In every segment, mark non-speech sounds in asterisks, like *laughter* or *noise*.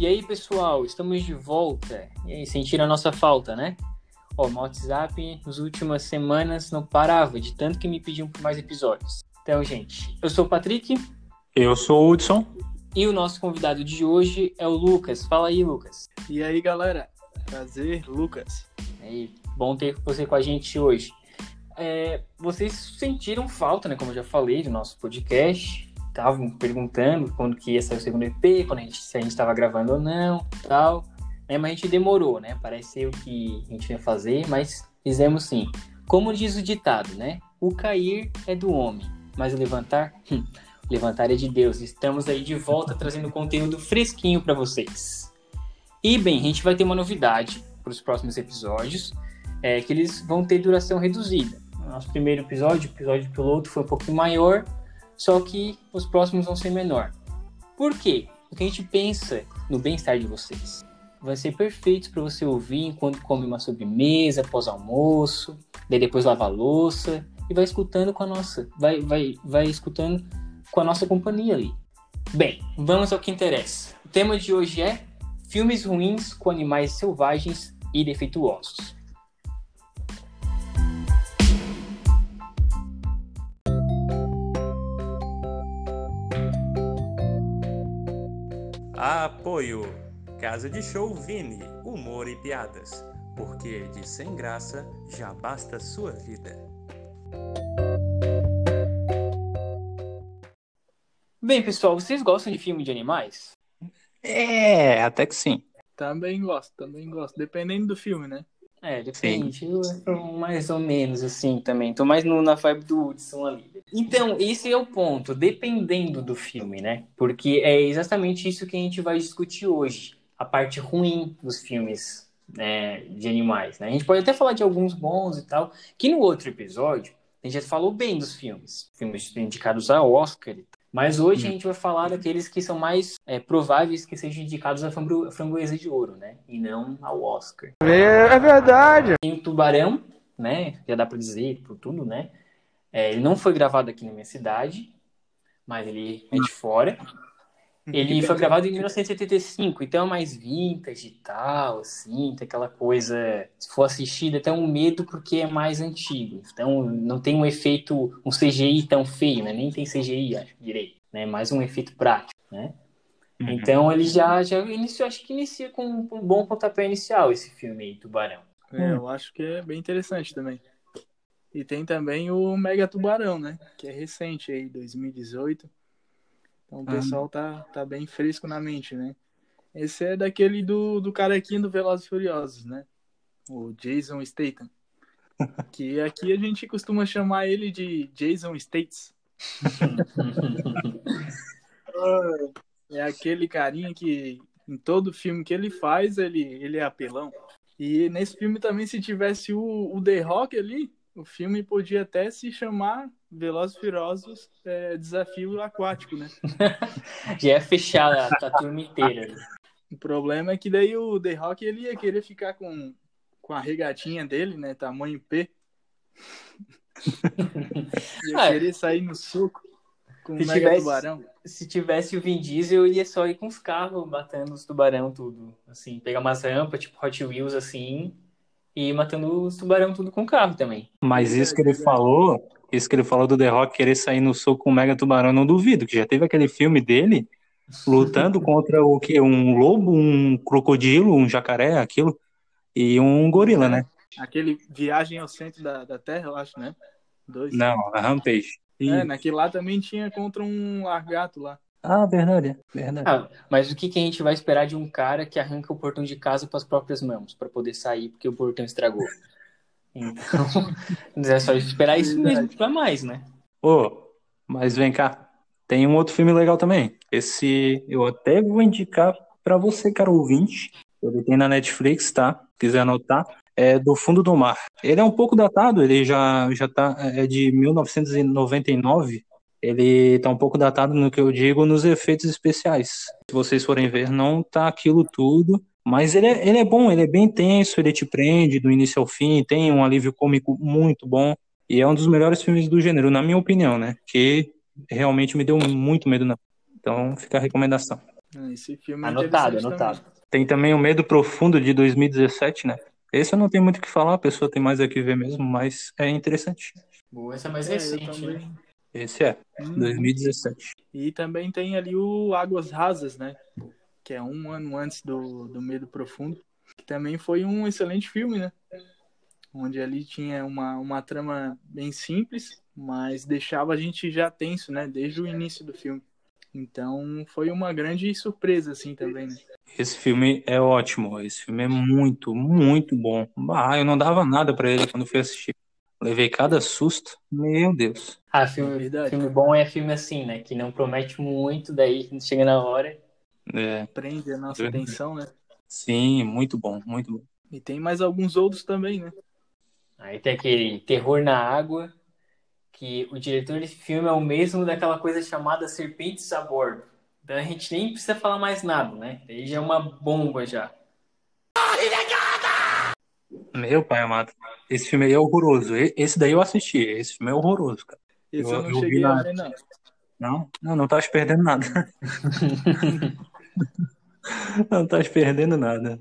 E aí, pessoal, estamos de volta. E aí, sentiram a nossa falta, né? Ó, meu WhatsApp nas últimas semanas não parava de tanto que me pediam por mais episódios. Então, gente, eu sou o Patrick. Eu sou o Hudson. E o nosso convidado de hoje é o Lucas. Fala aí, Lucas. E aí, galera? Prazer, Lucas. E aí, bom ter você com a gente hoje. É, vocês sentiram falta, né? Como eu já falei, do nosso podcast estavam perguntando quando que ia sair o segundo EP, quando a gente, se a gente estava gravando ou não, tal. Né? Mas a gente demorou, né? Pareceu que a gente ia fazer, mas fizemos sim. Como diz o ditado, né? O cair é do homem, mas o levantar, hum, levantar é de Deus. Estamos aí de volta trazendo conteúdo fresquinho para vocês. E bem, a gente vai ter uma novidade para os próximos episódios, é que eles vão ter duração reduzida. Nosso primeiro episódio, o episódio piloto, foi um pouquinho maior, só que os próximos vão ser menor. Por quê? Porque a gente pensa no bem-estar de vocês. Vai ser perfeito para você ouvir enquanto come uma sobremesa, após almoço, daí depois lava a louça e vai escutando com a nossa, vai, vai, vai escutando com a nossa companhia ali. Bem, vamos ao que interessa. O tema de hoje é filmes ruins com animais selvagens e defeituosos. Apoio Casa de Show Vini, humor e piadas. Porque de sem graça já basta sua vida. Bem, pessoal, vocês gostam de filme de animais? É, até que sim. Também gosto, também gosto. Dependendo do filme, né? É, depende. Mais ou menos assim também. Tô mais no, na vibe do Hudson ali. Então, esse é o ponto. Dependendo do filme, né? Porque é exatamente isso que a gente vai discutir hoje. A parte ruim dos filmes né, de animais, né? A gente pode até falar de alguns bons e tal. Que no outro episódio, a gente já falou bem dos filmes. Filmes indicados a Oscar e tal. Mas hoje a gente vai falar daqueles que são mais é, prováveis que sejam indicados a framboesa de ouro, né? E não ao Oscar. É, verdade. Tem o Tubarão, né? Já dá pra dizer por tudo, né? É, ele não foi gravado aqui na minha cidade, mas ele é de fora. Ele foi gravado em 1975, então é mais vintage e tal, assim, tem aquela coisa, se for assistido, até um medo porque é mais antigo. Então não tem um efeito, um CGI tão feio, né? Nem tem CGI, acho, direito, né? Mais um efeito prático, né? Uhum. Então ele já, já iniciou, acho que inicia com um bom pontapé inicial esse filme aí, Tubarão. É, eu acho que é bem interessante também. E tem também o Mega Tubarão, né? Que é recente aí, 2018. Então o pessoal tá, tá bem fresco na mente, né? Esse é daquele do, do carequinho do Velozes Furiosos, né? O Jason Statham. *laughs* Que aqui a gente costuma chamar ele de Jason States. *laughs* é aquele carinha que em todo filme que ele faz, ele, ele é apelão. E nesse filme também, se tivesse o, o The Rock ali, o filme podia até se chamar Velozes Furiosos é, Desafio Aquático, né? *laughs* Já é fechar a, a turma inteira. O problema é que daí o The Rock ele ia querer ficar com, com a regatinha dele, né? Tamanho P. *laughs* ia ah, querer sair no suco com o mega tivesse, tubarão. Se tivesse o Vin Diesel, eu ia só ir com os carros batendo os tubarão tudo. Assim, pegar umas rampas, tipo Hot Wheels, assim, e matando os tubarão tudo com carro também. Mas isso que ele falou isso que ele falou do The Rock querer sair no soco com o Mega Tubarão, não duvido, que já teve aquele filme dele lutando *laughs* contra o que? Um lobo, um crocodilo, um jacaré, aquilo, e um gorila, né? Aquele Viagem ao Centro da, da Terra, eu acho, né? Dois. Não, a Rampage. E... É, naquele lá também tinha contra um largato lá. Ah, verdade, verdade. Ah, mas o que, que a gente vai esperar de um cara que arranca o portão de casa com as próprias mãos para poder sair porque o portão estragou? Então, *laughs* é só esperar isso mesmo para mais, né? Ô, oh, mas vem cá, tem um outro filme legal também. Esse eu até vou indicar para você, cara ouvinte. Ele tem na Netflix, tá? Se quiser anotar. É do Fundo do Mar. Ele é um pouco datado, ele já, já tá. É de 1999. Ele tá um pouco datado no que eu digo nos efeitos especiais. Se vocês forem ver, não tá aquilo tudo mas ele é, ele é bom, ele é bem tenso, ele te prende do início ao fim, tem um alívio cômico muito bom. E é um dos melhores filmes do gênero, na minha opinião, né? Que realmente me deu muito medo. Na... Então fica a recomendação. Ah, Esse filme é Anotado, interessante anotado. também. Tem também o Medo Profundo de 2017, né? Esse eu não tenho muito o que falar, a pessoa tem mais aqui ver mesmo, mas é interessante. Boa, essa é mais É, recente, né? Esse é, Hum. 2017. E também tem ali o Águas Rasas, né? Que é um ano antes do, do Medo Profundo. Que também foi um excelente filme, né? Onde ali tinha uma, uma trama bem simples, mas deixava a gente já tenso, né? Desde o início do filme. Então foi uma grande surpresa, assim, também, né? Esse filme é ótimo, esse filme é muito, muito bom. Ah, eu não dava nada pra ele quando fui assistir. Levei cada susto, meu Deus. Ah, filme, Verdade. filme bom é filme assim, né? Que não promete muito, daí chega na hora. É, Prende a nossa Verdade. atenção, né? sim, muito bom, muito bom. E tem mais alguns outros também, né? Aí tem aquele Terror na Água, que o diretor desse filme é o mesmo daquela coisa chamada Serpentes a Bordo. Então a gente nem precisa falar mais nada, né? Aí já é uma bomba já. Meu pai amado, esse filme aí é horroroso. Esse daí eu assisti, esse filme é horroroso, cara. Esse Eu- eu, não eu cheguei a ver, não. Não, não, não tá perdendo nada. *laughs* Não tá perdendo nada.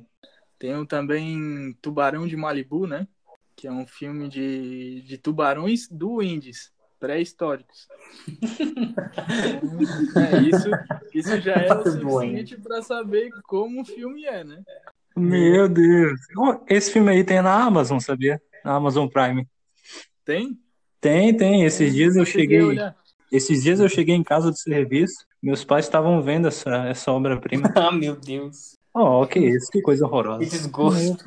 Tem um também Tubarão de Malibu, né? Que é um filme de, de tubarões do Indies, pré-históricos. *laughs* é, isso, isso já é o suficiente para saber como o filme é, né? Meu Deus. Esse filme aí tem na Amazon, sabia? Na Amazon Prime. Tem? Tem, tem. Esses dias eu Não cheguei cheguei. Esses dias eu cheguei em casa do serviço. Meus pais estavam vendo essa, essa obra-prima. *laughs* ah, meu Deus. Oh, que isso, que coisa horrorosa. Que desgosto.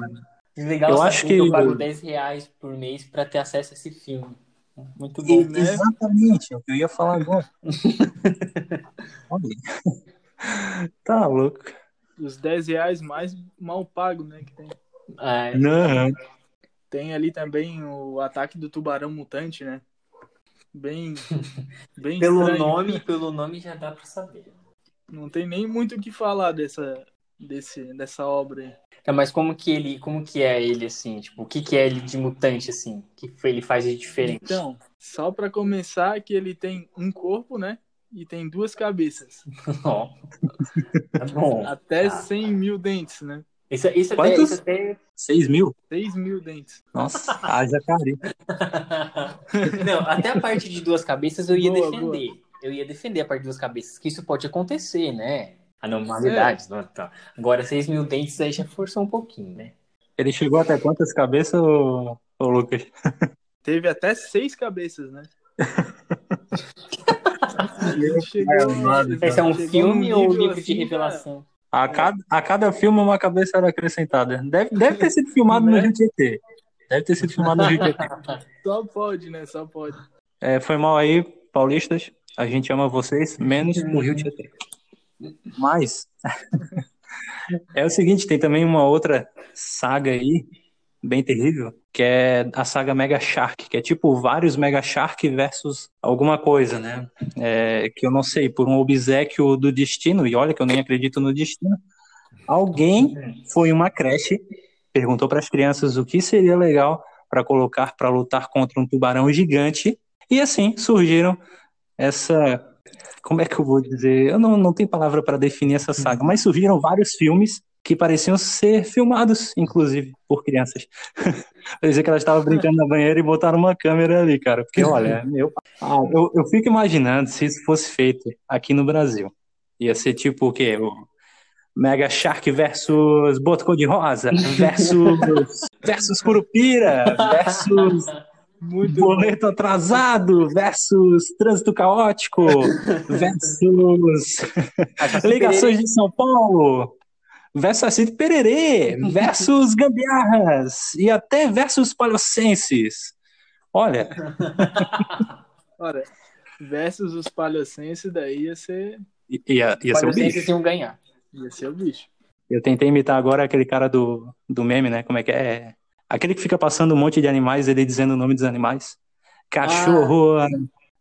Legal Eu acho que eu pago 10 reais por mês pra ter acesso a esse filme. Muito bom. E- né? Exatamente, é o que eu ia falar agora. *laughs* Tá louco. Os 10 reais mais mal pago, né? Que tem. É, Não. Tem ali também o ataque do tubarão mutante, né? Bem, *laughs* bem pelo estranho. nome, pelo nome já dá pra saber. Não tem nem muito o que falar dessa, desse, dessa obra aí. Tá, mas como que ele, como que é ele assim, tipo, o que que é ele de mutante assim? Que ele faz de diferente? Então, só pra começar que ele tem um corpo, né? E tem duas cabeças. *laughs* Ó. Tá bom. Até Ah. 100 mil dentes, né? Isso, isso, até, Quantos? isso até 6 mil? 6 mil dentes. Nossa, *laughs* haja carinho. *laughs* Não, até a parte de duas cabeças eu ia Boa, defender. Eu ia defender a parte de duas cabeças, que isso pode acontecer, né? Anormalidades. não, tá. Agora, 6 mil dentes aí já forçou um pouquinho, né? Ele chegou até quantas cabeças, ô, ô Lucas? *laughs* Teve até seis cabeças, né? Esse é um filme ou nível livro de assim, revelação? A cada, a cada filme uma cabeça era acrescentada. Deve, deve ter sido filmado no *laughs* Né? Rio Tietê. Deve ter sido filmado no Rio Tietê. cara. Só pode, né? Só pode. É, foi mal aí, paulistas. A gente ama vocês, menos o Rio Tietê. Mas *laughs* é o seguinte, tem também uma outra saga aí, bem terrível, que é a saga Mega Shark, que é tipo vários Mega Shark versus alguma coisa, né? É, que eu não sei, por um obsequio do destino, e olha que eu nem acredito no destino, alguém foi uma creche, perguntou para as crianças o que seria legal para colocar para lutar contra um tubarão gigante, e assim surgiram essa. Como é que eu vou dizer? Eu não, não tenho palavra para definir essa saga, mas surgiram vários filmes que pareciam ser filmados, inclusive, por crianças. *laughs* Parecia que elas estavam brincando na banheira e botaram uma câmera ali, cara. Porque, *laughs* olha, meu. Ah, eu, eu fico imaginando se isso fosse feito aqui no Brasil. Ia ser tipo o quê? O Mega Shark versus Boto Cor-de-Rosa, versus, *laughs* versus Curupira, versus Muito bom. Boleto atrasado versus trânsito caótico versus ligações de São Paulo versus Assito Pererê versus *laughs* gambiarras e até versus palhocenses. Olha, *laughs* Olha, versus os palhocenses, daí ia ser, ia, ia ser o bicho. iam ganhar. ia ser o bicho. Eu tentei imitar agora aquele cara do, do meme, né? Como é que é? Aquele que fica passando um monte de animais, ele dizendo o nome dos animais. Cachorro,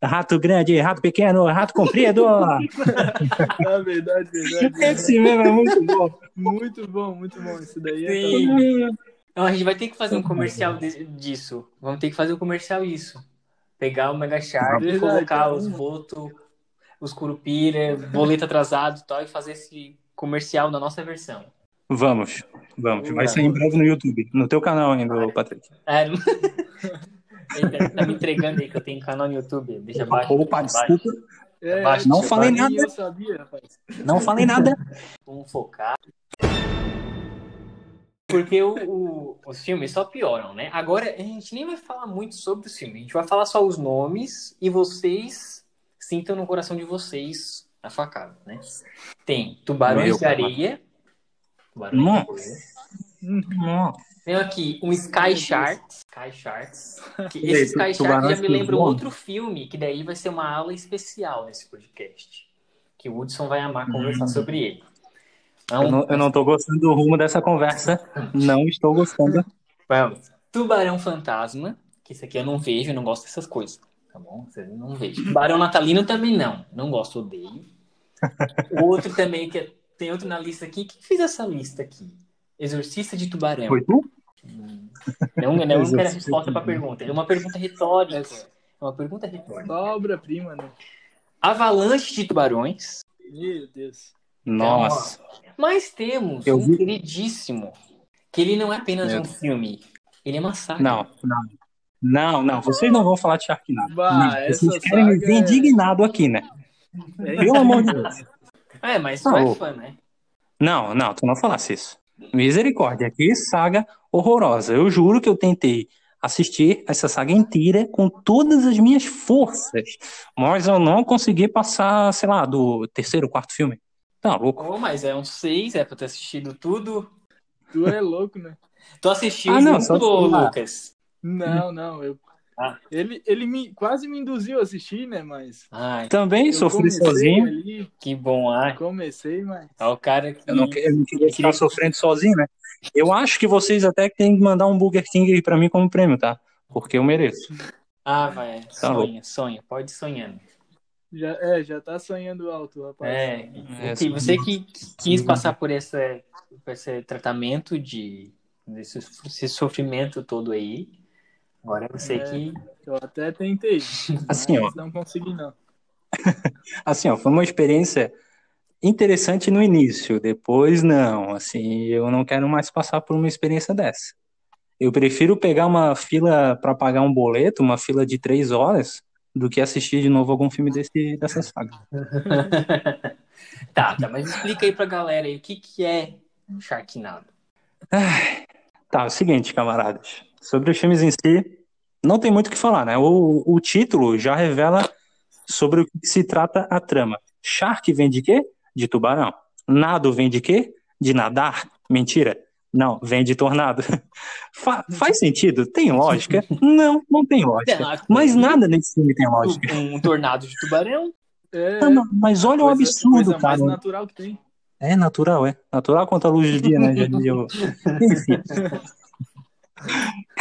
rato grande, rato pequeno, rato comprido. Ah, *laughs* verdade, verdade. *laughs* Esse meme é muito bom. Muito bom, muito bom. Isso daí é Sim. Não, a gente vai ter que fazer um comercial disso. Vamos ter que fazer um comercial isso. Pegar o Mega e Verdade, colocar tá os votos. os curupira, boleto atrasado e tal, e fazer esse comercial na nossa versão. Vamos, vamos. Vai sair em breve no YouTube. No teu canal ainda, Patrick. É, *laughs* tá me entregando aí que eu tenho canal no YouTube. Deixa abaixo. Opa, deixa desculpa. É, Abaixo, não falei nada. Eu sabia, rapaz. Não falei nada. Vamos focar. Porque o, o- os filmes só pioram, né? Agora a gente nem vai falar muito sobre os filmes. A gente vai falar só os nomes e vocês sintam no coração de vocês a facada, né? Tem Tubarões Meu de Areia. Tubarões Nossa. de Areia. Tem aqui um Sky Sharks. Sky Sharks. *laughs* Que esse Sky Sharks já me lembra voam? outro filme, que daí vai ser uma aula especial nesse podcast. Que o Hudson vai amar conversar sobre ele. Então, Eu não, eu não tô gostando do rumo dessa conversa. Não estou gostando. Vamos. Tubarão Fantasma, que esse aqui eu não vejo, eu não gosto dessas coisas. Tá bom? Você não vejo. Tubarão Natalino também não. Não gosto, odeio. Outro também, que é- tem outro na lista aqui. Quem fez essa lista aqui? Exorcista de Tubarão. Foi tu? Não, não, não quero a Exorcista resposta para a pergunta. É uma pergunta retórica. É uma pergunta retórica. Obra-prima, né? Avalanche de Tubarões. Meu Deus. Nossa. Mas temos Eu um vi- queridíssimo. Que ele não é apenas Meu um filme. Ele é uma saga. Não, não. Não, não. Vocês não vão falar de Sharknado. Bah, Vocês essa querem me ver é- indignado aqui, né? É Pelo amor de Deus. É, mas tu é louco. fã, né? Não, não, tu não falasse isso. Misericórdia, que saga horrorosa. Eu juro que eu tentei assistir essa saga inteira com todas as minhas forças, mas eu não consegui passar, sei lá, do terceiro, quarto filme. Tá louco. Oh, mas é um seis, é pra ter assistido tudo. Tu é louco, né? *laughs* Tu assistiu Ah, não, junto, só. Lucas? Não, não. Eu... Ah. Ele, ele me, quase me induziu a assistir, né? Mas. Ai, Também sofri sozinho. Ali, que bom, ai. comecei, mas. Ó, o cara que... Eu não, eu não queria ficar sofrendo sozinho, né? Eu acho que vocês até têm que mandar um Burger King aí pra mim como prêmio, tá? Porque eu mereço. Ah, vai, Tá sonha, sonha, pode ir sonhando. Já, é, já tá sonhando alto, rapaz. É, É, você que quis passar por esse, por esse tratamento de desse, esse sofrimento todo aí, agora é você É. que... Eu até tentei. *laughs* Assim, mas ó. Não consegui, não. *laughs* Assim, ó, foi uma experiência interessante no início, depois não. Assim, eu não quero mais passar por uma experiência dessa. Eu prefiro pegar uma fila para pagar um boleto, uma fila de três horas, do que assistir de novo algum filme desse, dessa saga. *laughs* tá, tá, mas explica aí pra galera aí, o que que é Sharknado? Tá, é o seguinte, camaradas. Sobre os filmes em si, não tem muito o que falar, né? O, o título já revela sobre o que se trata a trama. Shark vem de quê? De tubarão. Nado vem de quê? De nadar. Mentira. Não, vem de tornado. *laughs* Fa- faz sentido? Tem lógica? *laughs* Não, não tem lógica. Mas nada nesse filme tem lógica. Um, um tornado de tubarão? *laughs* É, Não, não, mas olha o coisa- absurdo, coisa cara. mais natural que tem. É natural, é. Natural quanto a luz do dia, né? O- Enfim.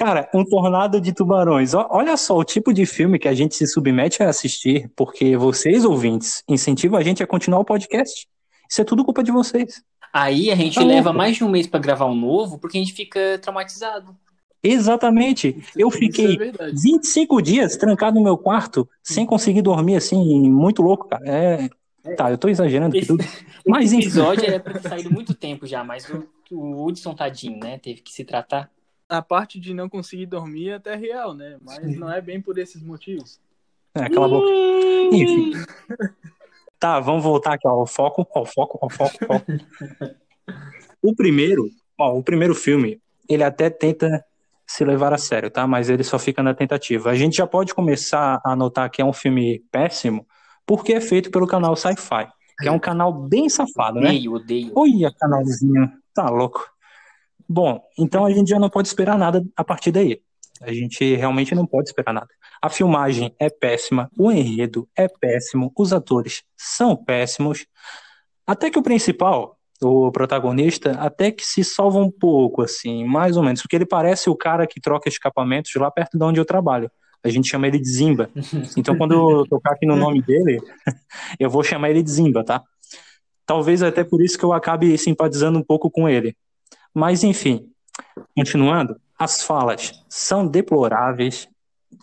Cara, um tornado de tubarões. Olha só o tipo de filme que a gente se submete a assistir, porque vocês, ouvintes, incentivam a gente a continuar o podcast. Isso é tudo culpa de vocês. Aí a gente Tá leva louco. mais de um mês pra gravar um novo, porque a gente fica traumatizado. Exatamente. Eu Isso fiquei é verdade. 25 dias trancado no meu quarto, sem conseguir dormir, assim, muito louco, cara. É. Tá, eu tô exagerando aqui Esse- tudo. Mas Esse enfim. episódio era pra *laughs* ter saído muito tempo já, mas o, o Hudson tadinho, né? Teve que se tratar. A parte de não conseguir dormir é até real, né? Mas não é bem por esses motivos. É, cala a boca. Enfim. *laughs* Tá, vamos voltar aqui ó, ao foco, ao foco, ao foco, ao *laughs* foco. O primeiro, ó, o primeiro filme, ele até tenta se levar a sério, tá? Mas ele só fica na tentativa. A gente já pode começar a notar que é um filme péssimo, porque é feito pelo canal Sci-Fi, que é um canal bem safado, né? Odeio, odeio. Olha, canalzinho, tá louco. Bom, então a gente já não pode esperar nada a partir daí. A gente realmente não pode esperar nada. A filmagem é péssima, o enredo é péssimo, os atores são péssimos. Até que o principal, o protagonista, até que se salva um pouco, assim, mais ou menos, porque ele parece o cara que troca escapamentos lá perto de onde eu trabalho. A gente chama ele de Zimba. *laughs* Então, quando eu tocar aqui no nome dele, *laughs* eu vou chamar ele de Zimba, tá? Talvez até por isso que eu acabe simpatizando um pouco com ele. Mas, enfim, continuando, as falas são deploráveis,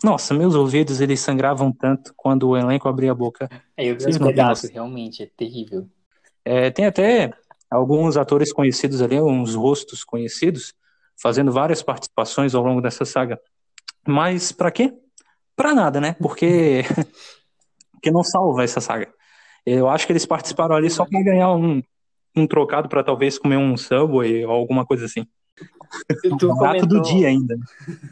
Nossa, meus ouvidos eles sangravam tanto quando o elenco abria a boca. É, eu vi Vocês noção. realmente, é terrível. É, tem até alguns atores conhecidos ali, uns rostos conhecidos, fazendo várias participações ao longo dessa saga. Mas pra quê? Pra nada, né? Porque *laughs* que não salva essa saga. Eu acho que eles participaram ali só pra ganhar um, um trocado pra talvez comer um Subway ou alguma coisa assim. Tu Barato do comentou- dia ainda.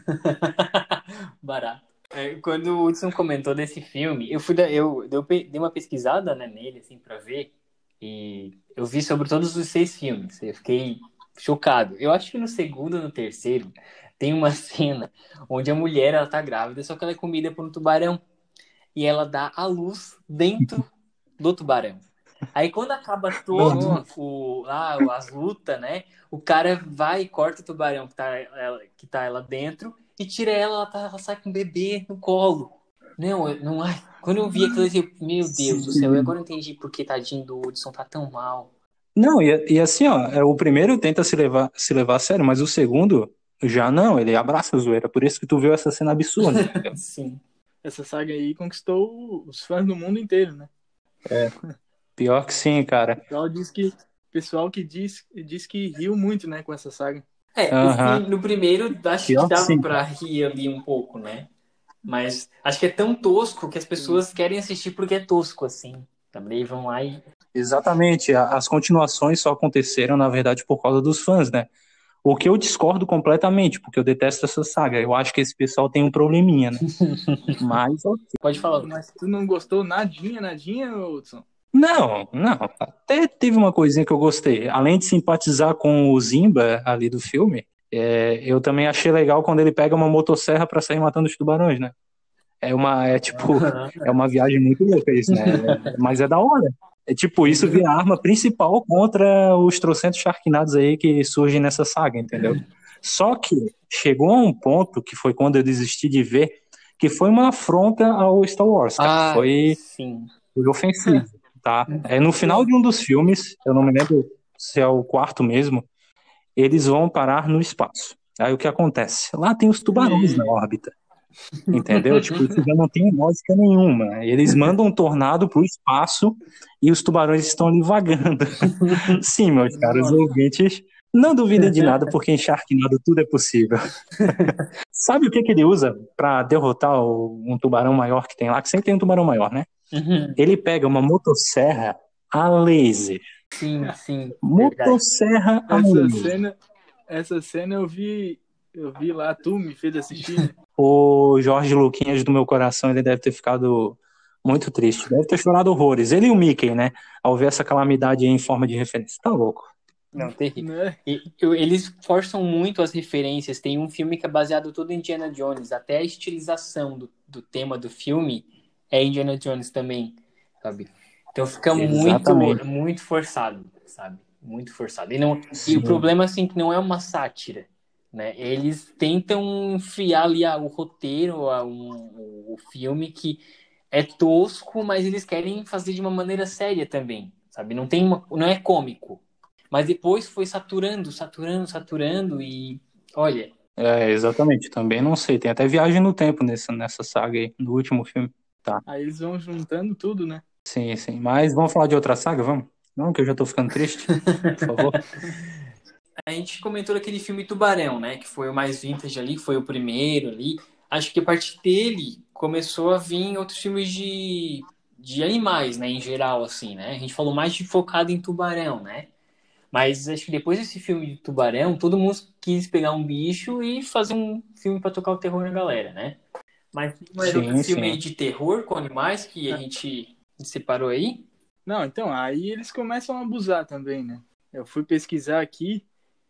*laughs* Barato. É, quando o Hudson comentou desse filme, eu fui da- eu, eu dei uma pesquisada né, nele assim para ver e eu vi sobre todos os seis filmes. Eu fiquei chocado. Eu acho que no segundo, no terceiro, tem uma *laughs* cena onde a mulher ela tá grávida, só que ela é comida por um tubarão e ela dá a luz dentro do tubarão. Aí quando acaba *laughs* todo o lá as lutas, né? O cara vai e corta o tubarão que tá ela, que tá ela dentro e tira ela, ela, tá- ela sai com o bebê no colo. Não, eu- não, ai, quando eu vi aquilo, eu disse, meu Deus do céu, e agora eu entendi por que tadinho do Hudson tá tão mal. Não, e, e assim, ó, é, o primeiro tenta se levar, se levar a sério, mas o segundo já não, ele abraça a zoeira. Por isso que tu viu essa cena absurda. *laughs* Sim. Essa saga aí conquistou os fãs do mundo inteiro, né? *laughs* Pior que sim, cara. O pessoal diz que, pessoal que diz, diz que riu muito, né, com essa saga. É, fi- no primeiro acho Pior que dava sim. pra rir ali um pouco, né? Mas acho que é tão tosco que as pessoas querem assistir porque é tosco, assim. Também vão lá e. Exatamente, as continuações só aconteceram, na verdade, por causa dos fãs, né? O que eu discordo completamente, porque eu detesto essa saga. Eu acho que esse pessoal tem um probleminha, né? *laughs* Mas, Pode falar. Mas tu não gostou nadinha, nadinha, Hudson? Não, não. Até teve uma coisinha que eu gostei. Além de simpatizar com o Zimba ali do filme, é, eu também achei legal quando ele pega uma motosserra pra sair matando os tubarões, né? É uma, é tipo, é uma viagem muito louca isso, né? *laughs* Mas é da hora. É tipo, isso vira a arma principal contra os trocentos Sharknados aí que surgem nessa saga, entendeu? Só que chegou a um ponto, que foi quando eu desisti de ver, que foi uma afronta ao Star Wars, cara. Ah, Foi, sim. foi ofensivo, tá? É no final de um dos filmes, eu não me lembro se é o quarto mesmo, eles vão parar no espaço. Aí o que acontece? Lá tem os tubarões na órbita. Entendeu? Tipo, isso já não tem lógica nenhuma. Eles mandam um tornado pro espaço e os tubarões estão ali vagando. *laughs* Sim, meus caros ouvintes, não duvidem de nada, porque em Sharknado tudo é possível. *laughs* Sabe o que, que ele usa pra derrotar um tubarão maior que tem lá? Que sempre tem um tubarão maior, né? Uhum. Ele pega uma motosserra a laser. Sim, sim. Verdade. Motosserra a Essa laser. cena, essa cena eu vi, eu vi lá, tu me fez assistir. né? *laughs* O Jorge Luquinhas do meu coração, ele deve ter ficado muito triste. Deve ter chorado horrores. Ele e o Mickey, né? Ao ver essa calamidade aí em forma de referência. Tá louco. Não, terrível. né? E- eles forçam muito as referências. Tem um filme que é baseado todo em Indiana Jones. Até a estilização do, do tema do filme é Indiana Jones também, sabe? Então fica muito, Exatamente. muito forçado, sabe? Muito forçado. E, não, e o problema, assim, que não é uma sátira, né? Eles tentam enfiar ali a- o roteiro, a- um- o, filme que é tosco, mas eles querem fazer de uma maneira séria também, sabe? Não tem uma, não é cômico. Mas depois foi saturando, saturando, saturando e olha, É, exatamente. Também não sei. Tem até viagem no tempo nessa, nessa saga aí, no último filme. Aí eles vão juntando tudo, né? Sim, sim. Mas vamos falar de outra saga? Vamos? Não, que eu já tô ficando triste. Por favor. *laughs* a gente comentou daquele filme Tubarão, né? Que foi o mais vintage ali, foi o primeiro ali. Acho que a partir dele começou a vir outros filmes de, de animais, né? Em geral, assim, né? A gente falou mais de focado em tubarão, né? Mas acho que depois desse filme de tubarão, todo mundo quis pegar um bicho e fazer um filme pra tocar o terror na galera, né? Mas não era Sim, outro filme sim. de terror com animais que a gente separou aí? Não, então, aí eles começam a abusar também, né? Eu fui pesquisar aqui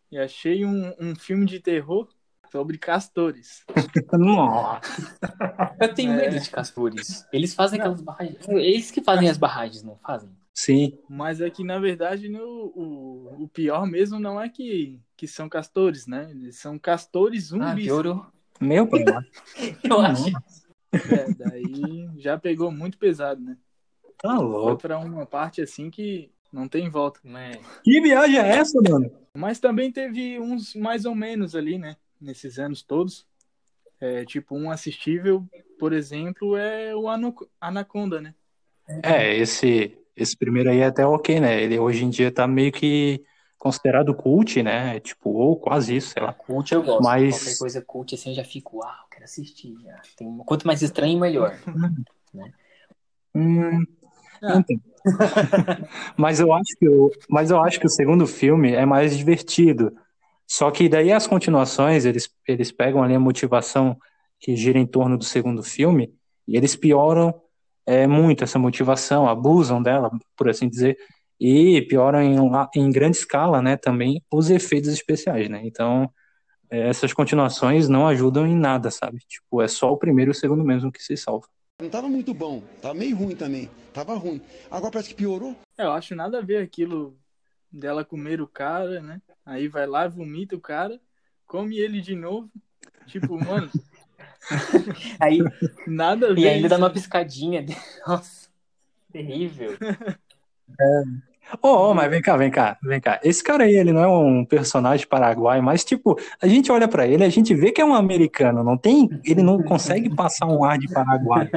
e achei um, um filme de terror sobre castores. *laughs* Nossa. *laughs* Eu tenho É. medo de castores. Eles fazem aquelas barragens. Eles que fazem as barragens, não fazem? Sim. Mas é que, na verdade, no, o, o pior mesmo não é que, que são castores, né? Eles são castores Ah, zumbis. piorou. Meu pai. Eu acho. É, daí já pegou muito pesado, né? Tá Foi louco. pra uma parte assim que não tem volta. É. Que viagem é essa, mano? Mas também teve uns mais ou menos ali, né? Nesses anos todos. É, tipo, um assistível, por exemplo, é o Anac- Anaconda, né? É, esse, esse primeiro aí é até ok, né? Ele hoje em dia tá meio que considerado cult, né? Tipo, ou quase isso, sei lá. Cult eu gosto. Mas- Qualquer coisa cult assim eu já fico, uau, quero assistir. Já. Tem... Quanto mais estranho, melhor. *laughs* Hum, Ah. então. *laughs* Mas eu acho que o, mas eu acho que o segundo filme é mais divertido. Só que daí as continuações, eles, eles pegam ali a motivação que gira em torno do segundo filme e eles pioram é, muito essa motivação, abusam dela, por assim dizer, e pioram em, em grande escala, né, também os efeitos especiais, né? Então, é, essas continuações não ajudam em nada, sabe? Tipo, é só o primeiro e o segundo mesmo que se salva. Não tava muito bom, tava meio ruim também. Tava ruim. Agora parece que piorou. É, eu acho nada a ver aquilo dela comer o cara, né? Aí vai lá, vomita o cara, come ele de novo. Tipo, mano, *laughs* Aí, nada a ver. e ainda dá isso. uma piscadinha. *laughs* Nossa, terrível. Ô, ô, mas vem cá, vem cá, vem cá. Esse cara aí, ele não é um personagem paraguaio, mas tipo, a gente olha pra ele, a gente vê que é um americano, não tem, ele não consegue passar um ar de paraguaio.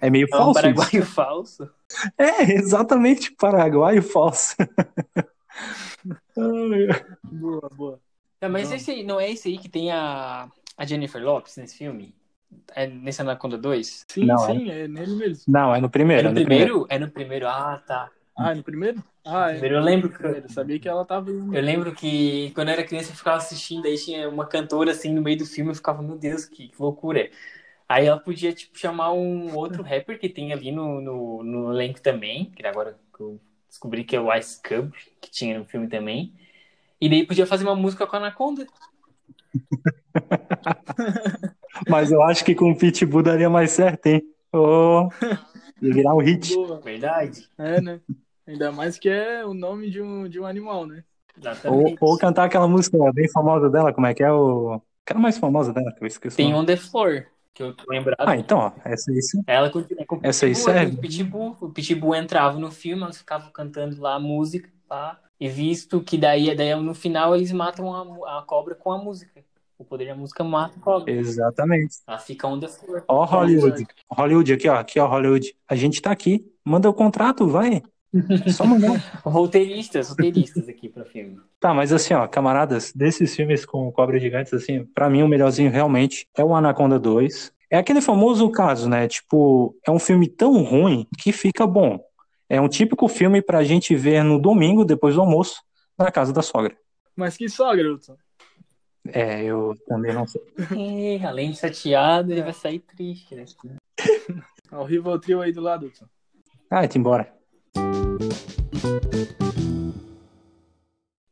É meio *laughs* É um falso isso. paraguaio falso. É, exatamente paraguaio falso. Boa, boa. Não, mas Vamos. esse aí, não é esse aí que tem a, a Jennifer Lopes nesse filme? É nesse Anaconda 2? Sim, Não, sim, é nele mesmo. Não, é no É primeiro. no primeiro? É no primeiro. Ah, tá. Ah, é no primeiro? Ah, é. Primeiro eu lembro que Eu sabia que ela tava. Eu lembro que quando eu era criança eu ficava assistindo, aí tinha uma cantora assim no meio do filme, eu ficava, meu Deus, que, que loucura. Aí ela podia, tipo, chamar um outro *laughs* rapper que tem ali no, no, no elenco também, que agora que eu descobri que é o Ice Cube, que tinha no filme também. E daí podia fazer uma música com a Anaconda. *laughs* Mas eu acho que com o Pitbull daria mais certo, hein? Oh, ia virar um hit. Boa. Verdade? É, né? Ainda mais que é o nome de um, de um animal, né? Ou, Exatamente. ou cantar aquela música bem famosa dela, como é que é o. Aquela mais famosa dela, que eu esqueci. Tem. On The Floor, que eu tô lembrado. Ah, então, ó, essa aí sim. Ela continua com o Essa aí Pitbull, serve? o Pitbull, o Pitbull entrava no filme, elas ficavam cantando lá a música, pá, e visto que daí, daí no final eles matam a, a cobra com a música. O poder da música mata a cobra. Exatamente. Ela fica on the floor. Ó, Hollywood. Hollywood, aqui, ó. Aqui, ó, Hollywood. A gente tá aqui. Manda o contrato, vai. Só mandar. *laughs* Roteiristas, roteiristas aqui pro filme. Tá, mas assim, ó, camaradas, desses filmes com cobras gigantes, assim, pra mim o melhorzinho realmente é o Anaconda 2. É aquele famoso caso, né? Tipo, é um filme tão ruim que fica bom. É um típico filme pra gente ver no domingo, depois do almoço, na casa da sogra. Mas que sogra, Hudson. É, eu também não sei. É, *laughs* além de chateado, ele vai sair triste, né? *laughs* Ó, O Rivotril aí do lado, Hudson. Ah, te embora.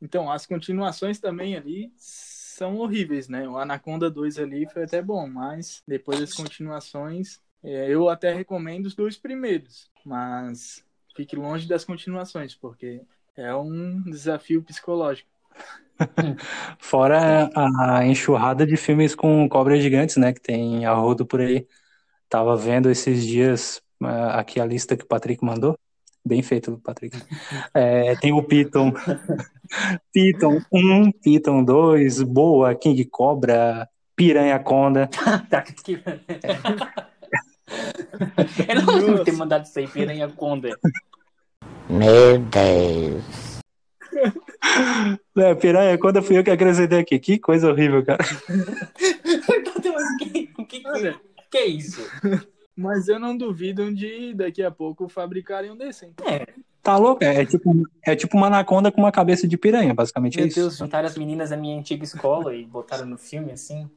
Então, as continuações também ali são horríveis, né? O Anaconda 2 ali foi até bom, mas depois das continuações, é, eu até recomendo os dois primeiros, mas fique longe das continuações, porque é um desafio psicológico. *laughs* Fora a enxurrada de filmes com cobras gigantes, né? Que tem a rodo por aí. Tava vendo esses dias ah, aqui a lista que o Patrick mandou. Bem feito, Patrick. *laughs* É, tem o Python. *laughs* Python 1, Python 2, Boa, King Cobra, Piranha Conda. *laughs* Tá, que... Eu não lembro ter mandado isso aí, Piranha Conda. Meu Deus. É, Piranha Conda fui eu que acrescentei aqui. Que coisa horrível, cara. Que, que, Olha. que é isso? Mas eu não duvido de daqui a pouco fabricarem um desse. hein? É, Tá louco? É tipo, é tipo uma anaconda com uma cabeça de piranha, basicamente é meu isso. Deus, juntaram as meninas da minha antiga escola e botaram no filme assim.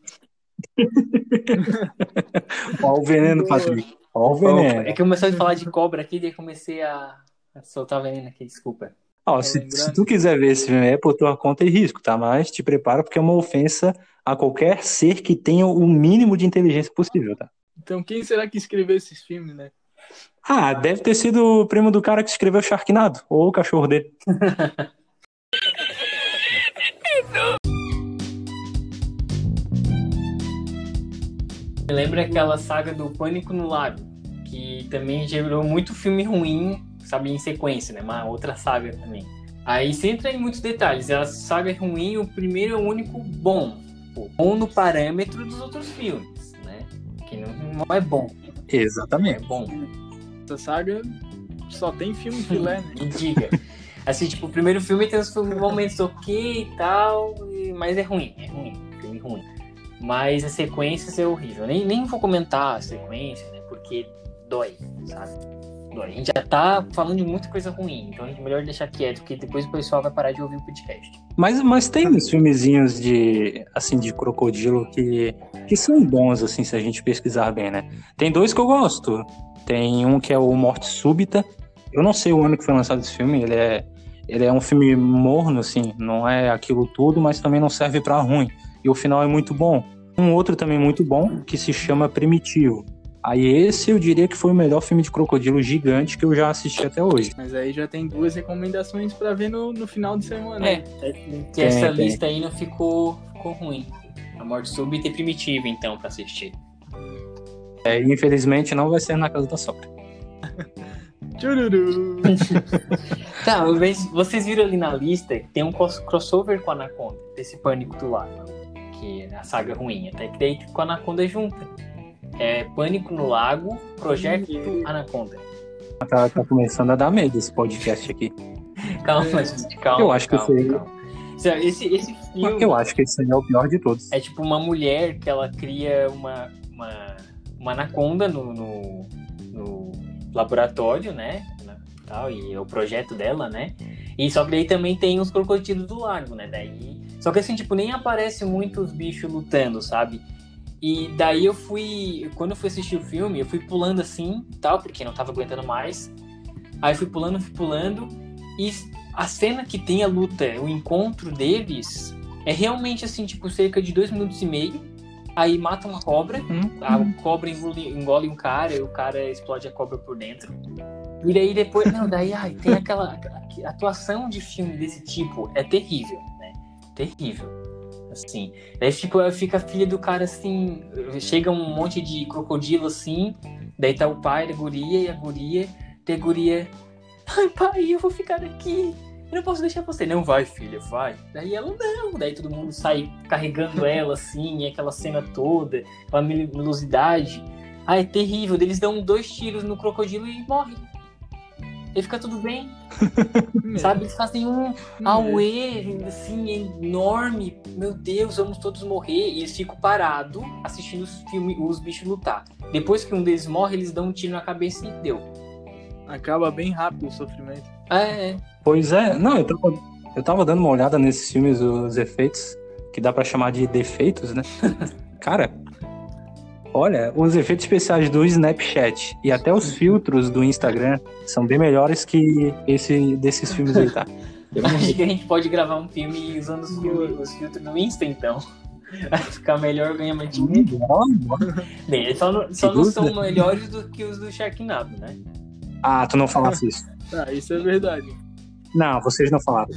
*laughs* Ó o veneno. Patrick. Ó o veneno. É que começou a falar de cobra aqui, daí comecei a, a soltar veneno aqui, desculpa. Ó, Tá se, se tu quiser ver esse filme é por tua conta e risco, tá? Mas te prepara porque é uma ofensa a qualquer ser que tenha o mínimo de inteligência possível, tá? Então, quem será que escreveu esses filmes, né? Ah, deve ter sido o primo do cara que escreveu Sharknado, ou o cachorro dele. *laughs* Me lembra aquela saga do Pânico no Lago, que também gerou muito filme ruim, sabe, em sequência, né? Uma outra saga também. Aí, sem entrar em muitos detalhes, a saga é ruim, o primeiro é o único bom. Pô, Bom no parâmetro dos outros filmes. Que não, não é bom. Não é Exatamente. bom. Essa saga só tem filme filé, né? Me *laughs* diga. Assim, tipo, o primeiro filme tem uns momentos ok e tal, mas é ruim, é ruim, filme ruim. Mas as sequências é horrível. Nem, nem vou comentar a sequência, né? Porque dói, sabe? Dói. A gente já tá falando de muita coisa ruim, então é melhor deixar quieto, porque depois o pessoal vai parar de ouvir o podcast. Mas, mas tem uns filmezinhos de, assim, de crocodilo que, que são bons, assim, se a gente pesquisar bem, né? Tem dois que eu gosto. Tem um que é o Morte Súbita. Eu não sei o ano que foi lançado esse filme. Ele é, ele é um filme morno, assim. Não é aquilo tudo, mas também não serve pra ruim. E o final é muito bom. Um outro também muito bom, que se chama Primitivo. Aí esse eu diria que foi o melhor filme de crocodilo gigante que eu já assisti até hoje. Mas aí já tem duas recomendações pra ver no, no final de semana. É, que essa Tem, tem. lista aí não ficou, ficou ruim. A Morte Súbita e Primitiva, então, pra assistir. É, infelizmente não vai ser na casa da sogra. *laughs* Tchururu! *laughs* Tá, mas vocês viram ali na lista que tem um cros- crossover com a Anaconda, desse Pânico do Lago, que é a saga ruim, até que daí com a Anaconda junta. É Pânico no Lago, Projeto Anaconda. Tá, tá começando a dar medo esse podcast aqui. *laughs* Calma, gente, calma. Eu acho que calma, esse aí- calma. Esse, esse, filme Eu acho que esse aí é o pior de todos. é tipo uma mulher que ela cria uma, uma, uma anaconda no, no, no laboratório, né? Tal, e é o projeto dela, né? E só que daí também tem os crocodilos do lago, né? Daí. Só que assim, tipo, nem aparece muito os bichos lutando, sabe? E daí eu fui. Quando eu fui assistir o filme, eu fui pulando assim, tal, porque não tava aguentando mais. Aí fui pulando, fui pulando. E a cena que tem a luta, o encontro deles, é realmente assim, tipo, cerca de dois minutos e meio. Aí mata uma cobra, a cobra engole, engole um cara e o cara explode a cobra por dentro. E daí depois, não, daí ai, tem aquela a atuação de filme desse tipo é terrível, né? Terrível. Assim. Daí tipo, fica a filha do cara assim, chega um monte de crocodilo assim, daí tá o pai da guria e a guria, e a guria, ai pai, eu vou ficar aqui. Eu não posso deixar você. Não vai, filha, vai. Daí ela não. Daí todo mundo sai carregando ela assim, aquela cena toda, aquela mel- melosidade. Ah, é terrível. Eles dão dois tiros no crocodilo e morre. E fica tudo bem, *laughs* sabe? Eles fazem um auê, assim, enorme. Meu Deus, vamos todos morrer. E eles ficam parados assistindo os, filme, os bichos lutar. Depois que um deles morre, eles dão um tiro na cabeça e deu. Acaba bem rápido o sofrimento. Ah, é. Pois é, não, eu tava, eu tava dando uma olhada nesses filmes, os efeitos, que dá pra chamar de defeitos, né? *laughs* Cara, olha, os efeitos especiais do Snapchat e até os filtros do Instagram são bem melhores que esse desses filmes aí, tá? *laughs* Eu acho que a gente pode gravar um filme usando os, filmes, os filtros do Insta, então. *laughs* Vai ficar melhor, ganha mais dinheiro. Bem, eles só, não- só não são melhores do que os do Sharknado, né? Ah, tu não falasse isso. Ah, isso é verdade. Não, vocês não falaram.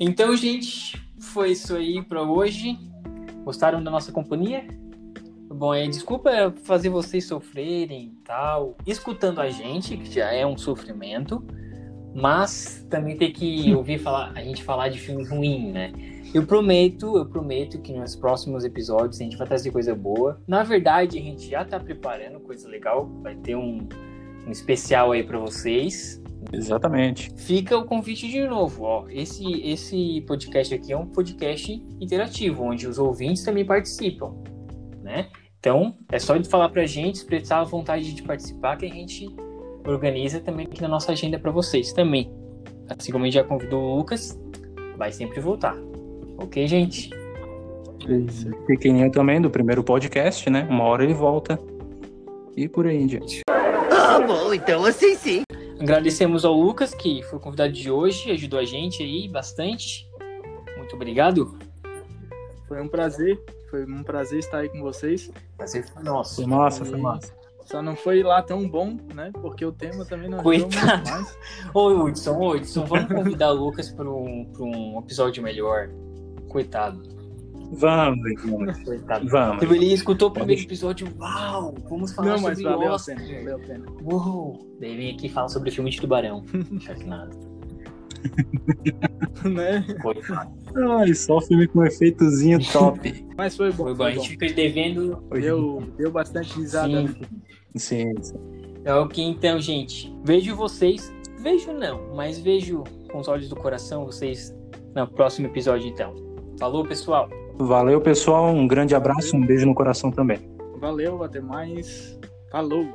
Então, gente, foi isso aí pra hoje. Gostaram da nossa companhia? Bom, é, desculpa fazer vocês sofrerem e tal, escutando a gente, que já é um sofrimento, mas também ter que ouvir falar, a gente falar de filme ruim, né? Eu prometo, eu prometo que nos próximos episódios a gente vai trazer coisa boa. Na verdade, a gente já tá preparando coisa legal, vai ter um, um especial aí pra vocês. Exatamente. Fica o convite de novo, ó. Esse, esse podcast aqui é um podcast interativo, onde os ouvintes também participam, né? Então, é só de falar pra gente, expressar a vontade de participar, que a gente organiza também aqui na nossa agenda pra vocês também. Assim como a gente já convidou o Lucas, vai sempre voltar. Ok, gente? Pequenininho também do primeiro podcast, né? Uma hora ele volta. E por aí diante. Ah, bom, então assim sim. Agradecemos ao Lucas, que foi convidado de hoje, ajudou a gente aí bastante. Muito obrigado. Foi um prazer. Foi um prazer estar aí com vocês. Prazer foi nosso. Foi massa, foi massa. Só não foi lá tão bom, né? Porque o tema também não Coitado. mais. Ô, Hudson, Hudson, vamos convidar o Lucas para um, pra um episódio melhor. Coitado. Vamos, vamos. Coitado. Vamos. Tipo, ele escutou o primeiro episódio, uau, vamos falar Não, mas sobre valeu a Oscar. pena, valeu a pena. Uou. Daí vem aqui e fala sobre o filme de Tubarão. *laughs* Não nada. *laughs* né? Coitado. Ai, só filme com efeitozinho top. *laughs* Mas foi bom. Foi bom, a gente fica devendo. Deu, deu bastante risada. Sim. Sim, sim. É ok, então, gente. Vejo vocês. Vejo não, mas vejo com os olhos do coração vocês no próximo episódio, então. Falou, pessoal. Valeu, pessoal. Um grande abraço, um beijo no coração também. Valeu, até mais. Falou.